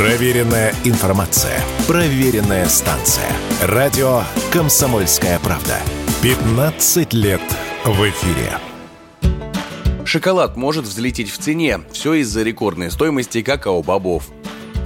Проверенная информация. Проверенная станция. Радио «Комсомольская правда». 15 лет в эфире. Шоколад может взлететь в цене. Все из-за рекордной стоимости какао-бобов.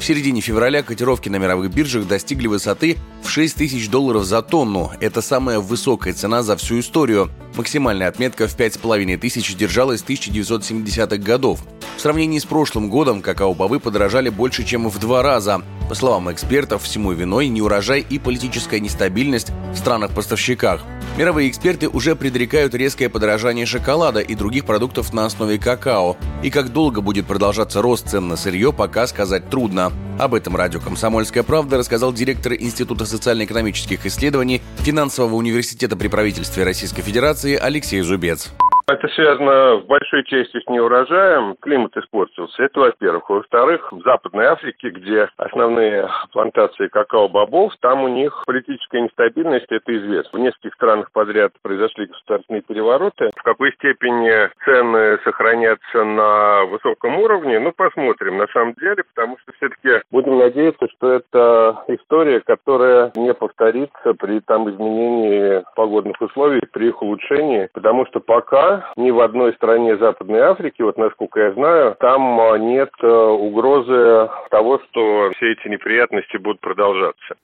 В середине февраля котировки на мировых биржах достигли высоты в 6 тысяч долларов за тонну. Это самая высокая цена за всю историю. Максимальная отметка в 5,5 тысяч держалась с 1970-х годов. Сравнении с прошлым годом какао-бобы подорожали больше, чем в два раза. По словам экспертов, всему виной неурожай и политическая нестабильность в странах-поставщиках. Мировые эксперты уже предрекают резкое подорожание шоколада и других продуктов на основе какао. И как долго будет продолжаться рост цен на сырье, пока сказать трудно. Об этом радио «Комсомольская правда» рассказал директор Института социально-экономических исследований Финансового университета при правительстве Российской Федерации Алексей Зубец. Это связано в большой части с неурожаем. Климат испортился. Это во-первых. Во-вторых, в Западной Африке, где основные плантации какао-бобов, там у них политическая нестабильность, это известно. В нескольких странах подряд произошли государственные перевороты. В какой степени цены сохранятся на высоком уровне, ну, посмотрим на самом деле, потому что все-таки будем надеяться, что это история, которая не повторится при там изменении погодных условий, при их улучшении, потому что пока ни в одной стране Западной Африки, вот насколько я знаю, там а, нет э, угрозы того, что все эти неприятности будут продолжаться.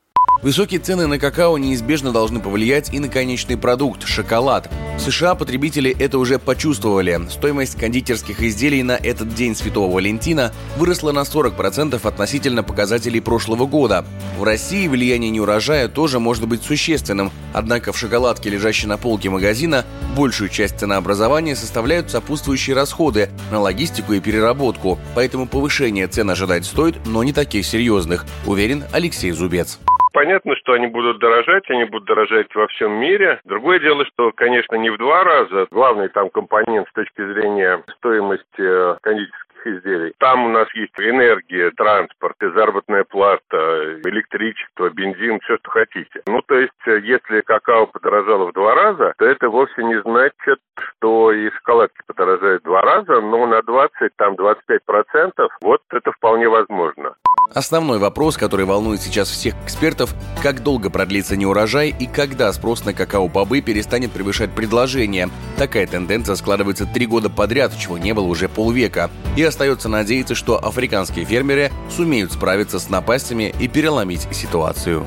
Высокие цены на какао неизбежно должны повлиять и на конечный продукт – шоколад. В США потребители это уже почувствовали. Стоимость кондитерских изделий на этот день Святого Валентина выросла на 40% относительно показателей прошлого года. В России влияние неурожая тоже может быть существенным, однако в шоколадке, лежащей на полке магазина, большую часть ценообразования составляют сопутствующие расходы на логистику и переработку, поэтому повышение цен ожидать стоит, но не таких серьезных, уверен Алексей Зубец. Понятно, что они будут дорожать, они будут дорожать во всем мире. Другое дело, что, конечно, не в два раза. Главный там компонент с точки зрения стоимости э, кондитерских изделий. Там у нас есть энергия, транспорт, заработная плата, электричество, бензин, все, что хотите. Ну, то есть, э, если какао подорожало в два раза, то это вовсе не значит, что и шоколадки подорожают в два раза, но на 20, там, 25 процентов, вот это вполне возможно. Основной вопрос, который волнует сейчас всех экспертов, как долго продлится неурожай и когда спрос на какао-бобы перестанет превышать предложение. Такая тенденция складывается три года подряд, чего не было уже полвека. И остается надеяться, что африканские фермеры сумеют справиться с напастями и переломить ситуацию.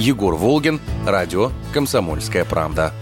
Егор Волгин, радио «Комсомольская правда».